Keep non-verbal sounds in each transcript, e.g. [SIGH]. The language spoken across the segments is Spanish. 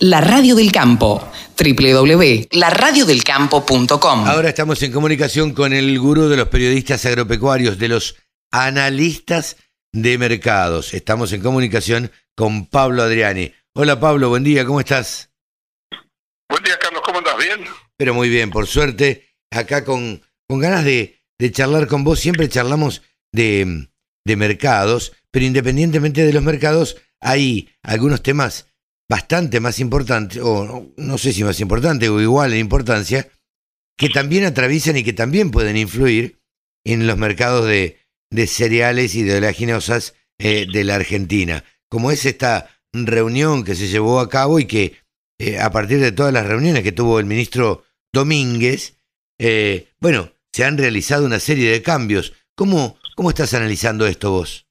La Radio del Campo, www.laradiodelcampo.com. Ahora estamos en comunicación con el gurú de los periodistas agropecuarios, de los analistas de mercados. Estamos en comunicación con Pablo Adriani. Hola Pablo, buen día, ¿cómo estás? Buen día, Carlos, ¿cómo andas? ¿Bien? Pero muy bien, por suerte, acá con, con ganas de, de charlar con vos. Siempre charlamos de, de mercados, pero independientemente de los mercados, hay algunos temas bastante más importantes, o no sé si más importantes o igual en importancia, que también atraviesan y que también pueden influir en los mercados de, de cereales y de oleaginosas eh, de la Argentina, como es esta reunión que se llevó a cabo y que eh, a partir de todas las reuniones que tuvo el ministro Domínguez, eh, bueno, se han realizado una serie de cambios. ¿Cómo, cómo estás analizando esto vos?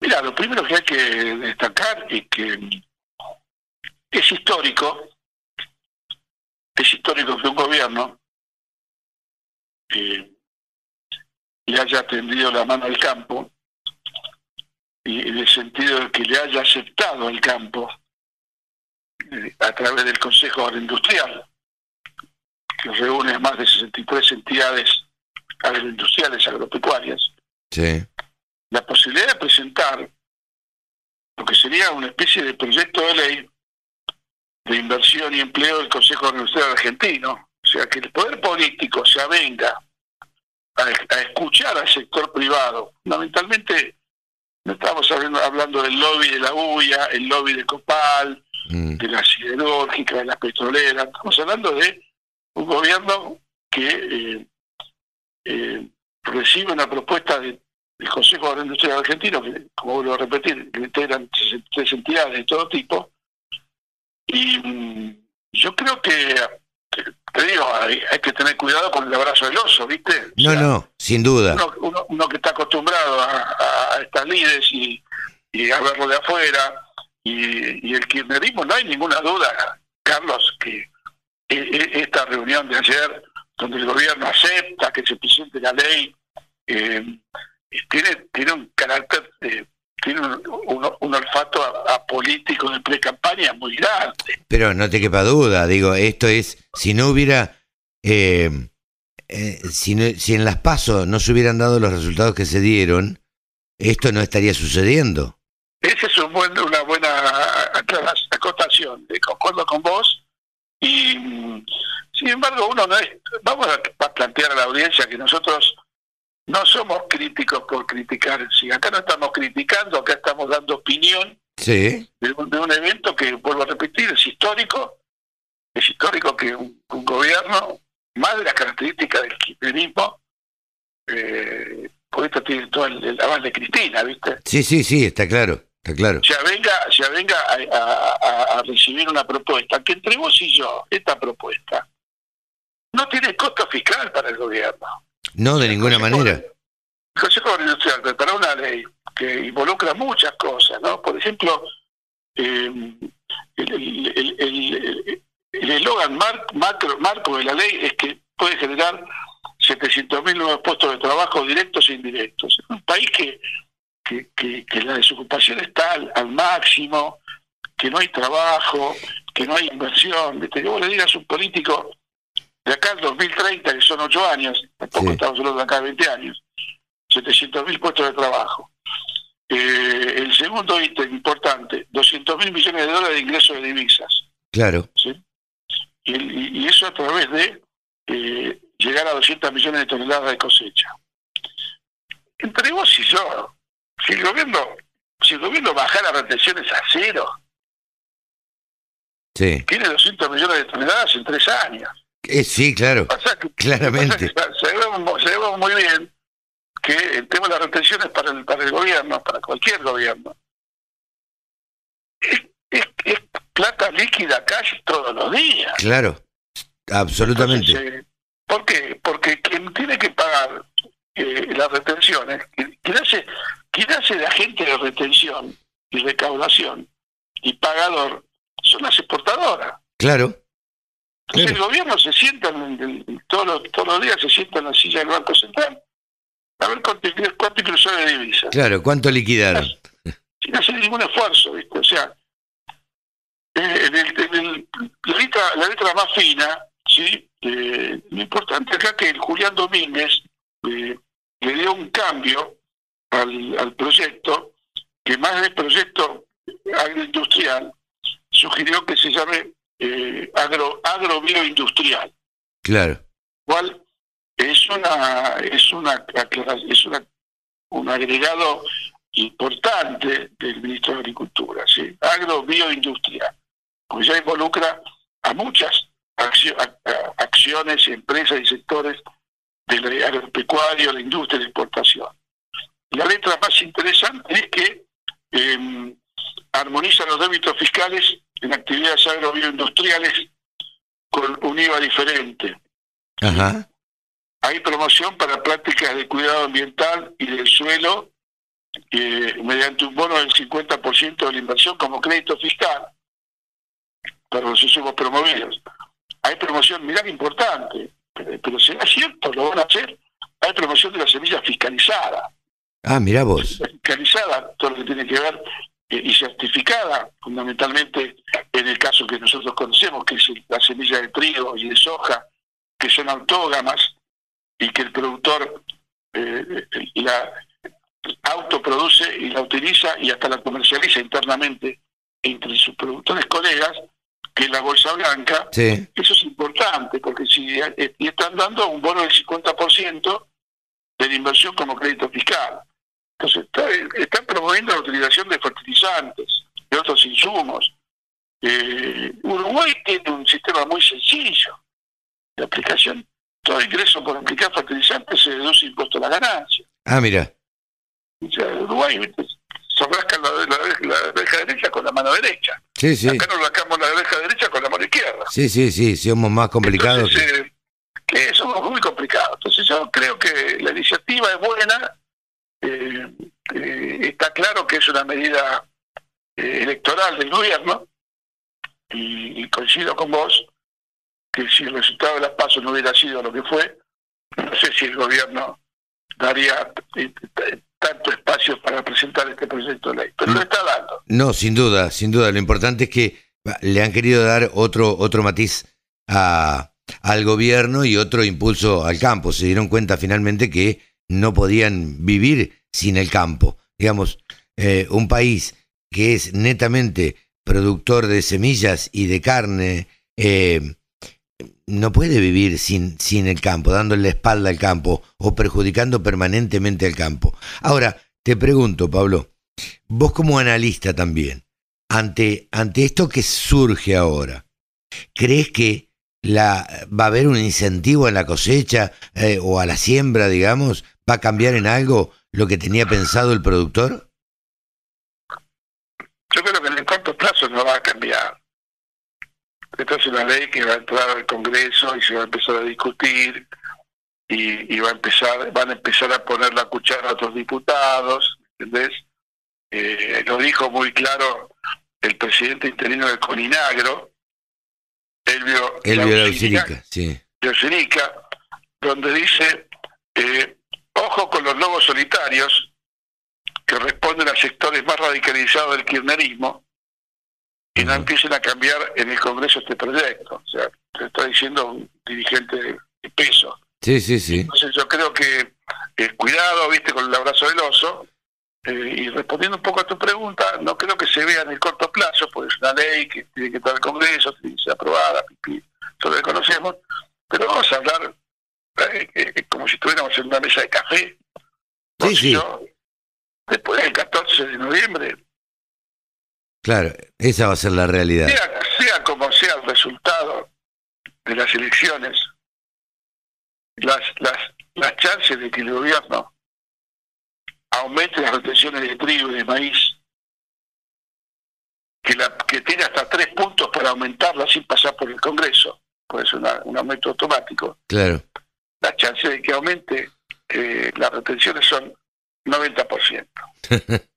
Mira, lo primero que hay que destacar es que es histórico, es histórico que un gobierno eh, le haya tendido la mano al campo y en el sentido de que le haya aceptado el campo eh, a través del Consejo Agroindustrial, que reúne más de 63 entidades agroindustriales agropecuarias, Sí. la posibilidad de presentar lo que sería una especie de proyecto de ley de inversión y empleo del Consejo Agroindustrial Argentino. O sea, que el poder político se avenga a, a escuchar al sector privado. Fundamentalmente, no estamos hablando, hablando del lobby de la UIA, el lobby de Copal, Mm, de la siderúrgica, de las petroleras. Estamos hablando de un gobierno que eh, eh, recibe una propuesta de- del Consejo Agroindustrial Argentino, que, como vuelvo a repetir, que integran tres- tres entidades de todo tipo. Y mm, yo creo que, te digo, hay, hay que tener cuidado con el abrazo del oso, ¿viste? O No, sea, no, sin duda. uno, uno- uno que está acostumbrado a, a estas lides y, y a verlo de afuera, y, y el kirchnerismo, no hay ninguna duda, Carlos, que e- e- esta reunión de ayer, donde el gobierno acepta que se presente la ley, eh, tiene, tiene un carácter, de- tiene un, un- un olfato a, a político de pre-campaña muy grande. Pero no te quepa duda, digo, esto es, si no hubiera, eh, eh, si, no- si en las pasos no se hubieran dado los resultados que se dieron, esto no estaría sucediendo. Esa es un buen- una buena acotación, de concuerdo con vos. Y mm, sin embargo, uno no es. Vamos a, a plantear a la audiencia que nosotros no somos críticos por criticar. Si acá no estamos criticando, acá estamos dando opinión Sí, de un, de un evento que, vuelvo a repetir, es histórico. Es histórico que un, un gobierno, más de las características del kirchnerismo, eh, por esto tiene todo el, el aval de Cristina, ¿viste? sí, sí, sí, está claro, está claro. se avenga, se avenga a, a- a- a recibir una propuesta, que entre vos y yo, esta propuesta, no tiene costo fiscal para el gobierno. No, de ninguna Consejo- manera. El Consejo Industrial preparó una ley que involucra muchas cosas, ¿no? Por ejemplo, eh, el el- el- el- eslogan macro- marco de la ley es que puede generar 700.000 nuevos puestos de trabajo directos e indirectos. Es un país que, que, que- que la desocupación está al, al máximo, que no hay trabajo, que no hay inversión. ¿viste? Que vos le digas a un político de acá al 2030, que son ocho años, tampoco Sí. estamos hablando de acá de 20 años, 700.000 puestos de trabajo. Eh, el segundo ítem importante, 200.000 millones de dólares de ingresos de divisas. Claro. ¿sí? Y, y- y eso a través de eh, llegar a 200 millones de toneladas de cosecha. Entre vos y yo, si el gobierno, si el gobierno bajara retenciones a cero, Sí. tiene 200 millones de toneladas en tres años. Eh, sí, claro. Pasa que- Claramente. pasa que sabemos, sabemos muy bien que el tema de las retenciones para el, para el gobierno, para cualquier gobierno, es, es- es plata líquida casi todos los días. Claro. Absolutamente. Entonces, eh, ¿Por qué? Porque quien tiene que pagar eh, las retenciones, quien quien hace, quien hace de agente de retención y recaudación y pagador, son las exportadoras. Claro. Entonces el gobierno se sienta, en todos, los, todos los días se sienta en la silla del Banco Central a ver cuánto, cuánto de divisas, Claro. ¿Cuánto liquidaron? sin hacer ningún esfuerzo, ¿viste? O sea, eh, en el, en el- la, letra, la letra más fina, ¿sí? Eh, lo importante acá que el Julián Domínguez eh, le dio un cambio al, al proyecto, que más del proyecto agroindustrial, sugirió que se llame eh, agro, agrobioindustrial, Claro. cual es una es una es una un agregado importante del ministro de Agricultura, ¿sí? agrobioindustrial, porque ya involucra a muchas acciones, empresas y sectores del agropecuario, la industria de exportación. La letra más interesante es que eh, armoniza los débitos fiscales en actividades agrobioindustriales con un IVA diferente. Ajá. Hay promoción para prácticas de cuidado ambiental y del suelo eh, mediante un bono del 50% de la inversión como crédito fiscal para los insumos promovidos. Hay promoción, mirá que importante, pero, pero será cierto, lo van a hacer. Hay promoción de la semilla fiscalizada, Ah, mirá vos. fiscalizada, todo lo que tiene que ver y certificada, fundamentalmente en el caso que nosotros conocemos, que es la semilla de trigo y de soja, que son autógamas y que el productor eh, la autoproduce y la utiliza y hasta la comercializa internamente entre sus productores colegas, que es la bolsa blanca, Sí. eso es importante, porque si y están dando un bono del 50% de la inversión como crédito fiscal. Entonces, está- están promoviendo la utilización de fertilizantes, de otros insumos. Eh, Uruguay tiene un sistema muy sencillo de aplicación. Todo ingreso por aplicar fertilizantes se deduce impuesto a la ganancia. Ah, mira. O sea, Uruguay se rasca la, la, la oreja derecha con la mano derecha. Sí, sí. Acá nos rascamos la oreja derecha con la mano izquierda. Sí, sí, sí. Somos más complicados. Entonces, eh, que somos muy complicados. Entonces yo creo que la iniciativa es buena, eh, eh, está claro que es una medida eh, electoral del gobierno y, y coincido con vos que si el resultado de las pasos no hubiera sido lo que fue, no sé si el gobierno daría eh, tanto espacio para presentar este proyecto de ley, pero lo está dando. No, sin duda, sin duda. Lo importante es que le han querido dar otro, otro matiz a, al gobierno y otro impulso al campo. Se dieron cuenta finalmente que no podían vivir sin el campo. Digamos, eh, un país que es netamente productor de semillas y de carne, eh, no puede vivir sin, sin el campo, dándole la espalda al campo o perjudicando permanentemente al campo. Ahora, te pregunto, Pablo, vos como analista también, ante, ante esto que surge ahora, ¿crees que la, va a haber un incentivo en la cosecha eh, o a la siembra, digamos? ¿Va a cambiar en algo lo que tenía pensado el productor? Yo creo que en el corto plazo no va a cambiar. Esta es una ley que va a entrar al Congreso y se va a empezar a discutir y, y va a empezar, van a empezar a poner la cuchara a otros diputados, ¿entendés? Eh, lo dijo muy claro el presidente interino del Coninagro, Elvio, Elvio Laucirica, sí. Donde dice, eh, ojo con los lobos solitarios, que responden a sectores más radicalizados del kirchnerismo, y no empiecen a cambiar en el Congreso este proyecto. O sea, te está diciendo un dirigente de, peso. Sí, sí, sí. Entonces yo creo que eh, cuidado, viste, con el abrazo del oso. eh, y respondiendo un poco a tu pregunta, no creo que se vea en el corto plazo, porque es una ley que tiene que estar al Congreso, tiene que ser aprobada, pipi, todo lo conocemos, pero vamos a hablar eh, como si estuviéramos en una mesa de café. Sí, sí. yo, después del 14 de noviembre, Claro, esa va a ser la realidad. sea, sea como sea el resultado de las elecciones, las, las, las chances de que el gobierno aumente las retenciones de trigo y de maíz, que, la, que tiene hasta tres puntos para aumentarla sin pasar por el Congreso, puede ser una- un aumento automático, Claro. las chances de que aumente eh, las retenciones son 90%. [LAUGHS]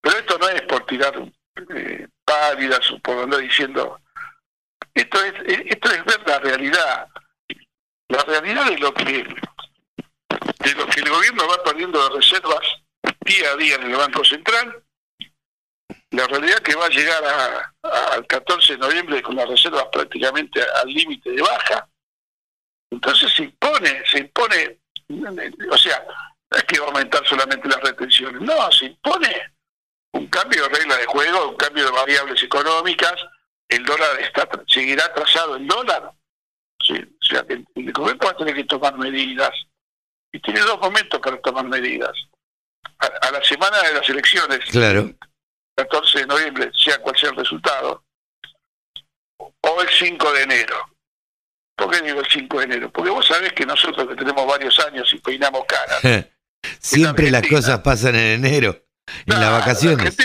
Pero esto no es por tirar eh, pálidas andar diciendo. Esto es, eh, esto es ver la realidad. La realidad de lo que de lo que el gobierno va perdiendo de reservas día a día en el Banco Central la realidad que va a llegar a- a- al 14 de noviembre con las reservas prácticamente al límite de baja. Entonces se impone, se impone, o sea, no es que va a aumentar solamente las retenciones, no, se impone cambio de regla de juego, un cambio de variables económicas, el dólar está seguirá trazado el dólar, Sí, o sea, el, el gobierno va a tener que tomar medidas, y tiene dos momentos para tomar medidas. A, a la semana de las elecciones, Claro. 14 de noviembre, sea cual sea el resultado, o el 5 de enero. ¿Por qué digo el 5 de enero? Porque vos sabés que nosotros que tenemos varios años y peinamos caras, [LAUGHS] Siempre las cosas pasan en enero, en las vacaciones.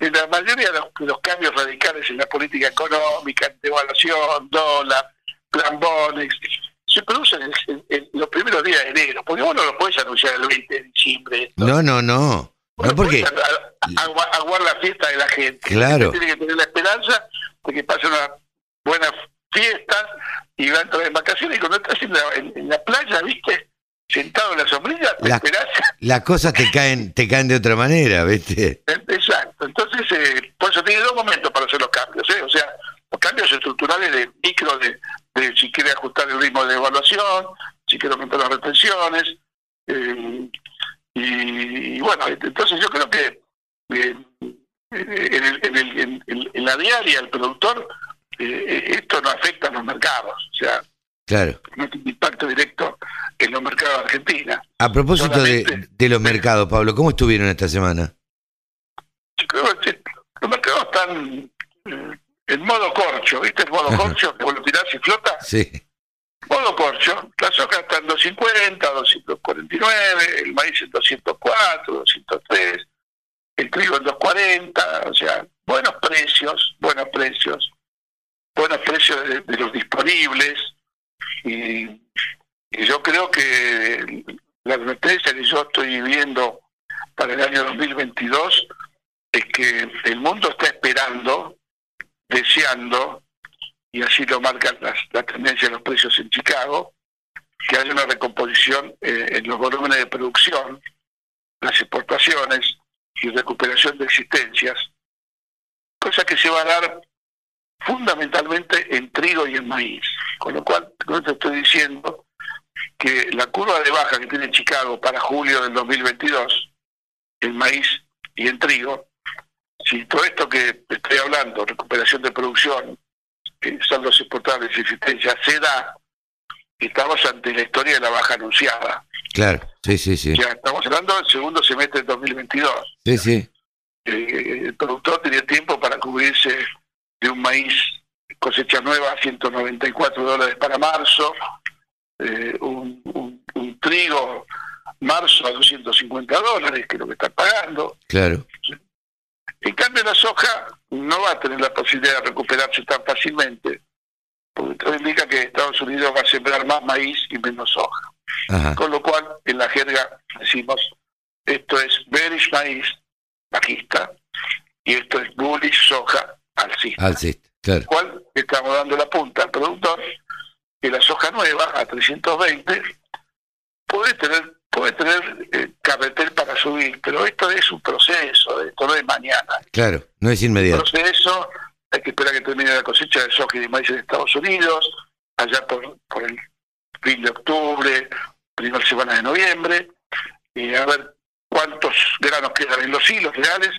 En la mayoría de los, cambios radicales en la política económica, devaluación, dólar, plan Bonex, se producen en, en- en los primeros días de enero, porque vos no lo podés anunciar el 20 de diciembre. No, no, no. No porque, aguar la fiesta de la gente. Claro. Tiene que tener la esperanza de que pase unas buenas fiestas y va a entrar en vacaciones y cuando estás en la, en- en la playa, viste, sentado en la sombrilla, te La- esperás las cosas te caen, te caen de otra manera, ¿viste? Exacto. Entonces, eh, por eso tiene dos momentos para hacer los cambios. ¿eh? O sea, los cambios estructurales de micro, de, de si quiere ajustar el ritmo de evaluación, si quiere aumentar las retenciones. eh, y, y bueno, entonces yo creo que eh, en, el- en el- en- en- en la diaria el productor, eh, esto no afecta a los mercados. O sea, Claro. no tiene impacto directo en los mercados de Argentina. A propósito de, los mercados, Pablo, ¿cómo estuvieron esta semana? Yo creo que los mercados están eh, en modo corcho, ¿viste? El modo Ajá. corcho, que vos lo tirás y flota. Sí, Modo corcho, la soja está en 250, 249, el maíz en 204, 203, el trigo en 240, o sea, buenos precios, buenos precios, buenos precios de, de los disponibles. Y, yo creo que la advertencia que yo estoy viendo para el año 2022 es que el mundo está esperando, deseando, y así lo marca la, la tendencia de los precios en Chicago, que haya una recomposición eh, en los volúmenes de producción, las exportaciones y recuperación de existencias, cosa que se va a dar fundamentalmente en trigo y en maíz. Con lo cual, con esto estoy diciendo que la curva de baja que tiene Chicago para julio del 2022, en maíz y en trigo, si todo esto que estoy hablando, recuperación de producción, eh, saldos exportables y existencia, se da, estamos ante la historia de la baja anunciada. claro. Sí, sí, sí. Ya estamos hablando del segundo semestre del 2022. Sí, sí. Eh, el productor tenía tiempo para cubrirse de un maíz cosecha nueva a 194 dólares para marzo, eh, un, un- un trigo marzo a 250 dólares, que es lo que está pagando. Claro. En cambio, la soja no va a tener la posibilidad de recuperarse tan fácilmente, porque todo indica que Estados Unidos va a sembrar más maíz y menos soja. Ajá. Con lo cual, en la jerga decimos, esto es bearish maíz, bajista, y esto es bullish soja, alcista. Alcista, claro. cual estamos dando la punta al productor que la soja nueva a 320 puede tener puede tener eh, carretel para subir, pero esto es un proceso, esto no es mañana. Claro, no es inmediato. proceso, hay que esperar que termine la cosecha de soja y de maíz en Estados Unidos, allá por, por el fin de octubre, primera semana de noviembre, y a ver cuántos granos quedan en los hilos reales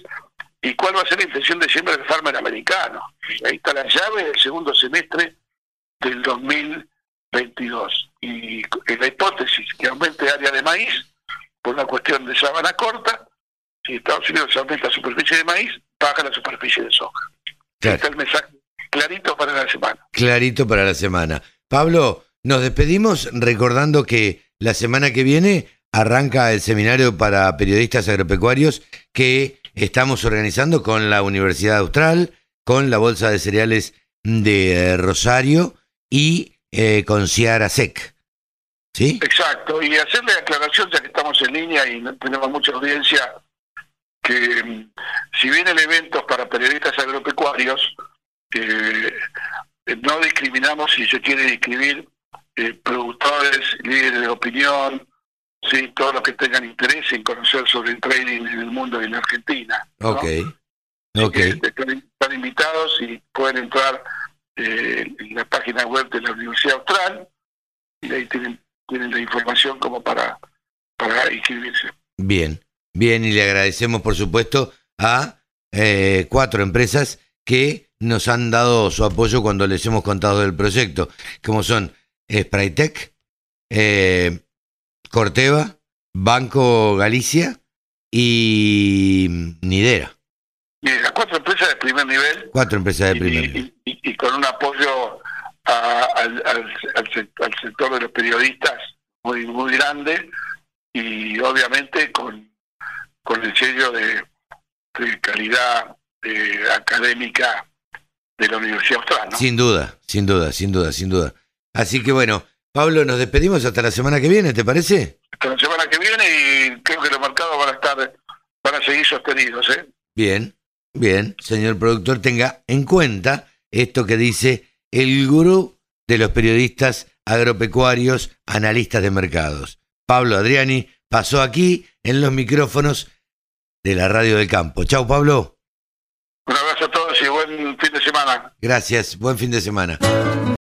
y cuál va a ser la intención de siembra del farmer americano. Ahí está la llave del segundo semestre del 2022. Y la hipótesis que aumente área de maíz por una cuestión de sábana corta, si Estados Unidos aumenta la superficie de maíz, baja la superficie de soja. Claro. Este es el mensaje clarito para la semana. Clarito para la semana. Pablo, nos despedimos recordando que la semana que viene arranca el seminario para periodistas agropecuarios que estamos organizando con la Universidad Austral, con la Bolsa de Cereales de eh, Rosario y eh, con Ciara Sec. ¿Sí? Exacto, y hacerle aclaración, ya que estamos en línea y tenemos mucha audiencia, que mm, si bien el evento es para periodistas agropecuarios, eh, no discriminamos si se quiere inscribir eh, productores, líderes de opinión, sí, todos los que tengan interés en conocer sobre el trading en el mundo y en la Argentina. ¿no? Ok. Así Ok. que Están, están invitados y pueden entrar eh, en la página web de la Universidad Austral y ahí tienen, tienen la información como para, para inscribirse. Bien, bien, y le agradecemos, por supuesto, a eh, cuatro empresas que nos han dado su apoyo cuando les hemos contado del proyecto, como son Spraytec, eh, Corteva, Banco Galicia y Nidera. Las cuatro empresas de primer nivel Cuatro empresas de primer y- nivel. y- y con un apoyo a- al, al- al sec- al sector de los periodistas muy muy grande y obviamente con, con el sello de, de calidad eh, académica de la Universidad Austral. ¿no? Sin duda, sin duda, sin duda, sin duda. Así que bueno, Pablo, nos despedimos hasta la semana que viene, ¿te parece? Hasta la semana que viene y creo que los mercados van a estar van a seguir sostenidos. ¿eh? Bien, bien, señor productor, tenga en cuenta esto que dice el gurú de los periodistas agropecuarios, analistas de mercados. Pablo Adriani pasó aquí en los micrófonos de la Radio del Campo. Chau, Pablo. Un abrazo a todos y buen fin de semana. Gracias. Buen fin de semana.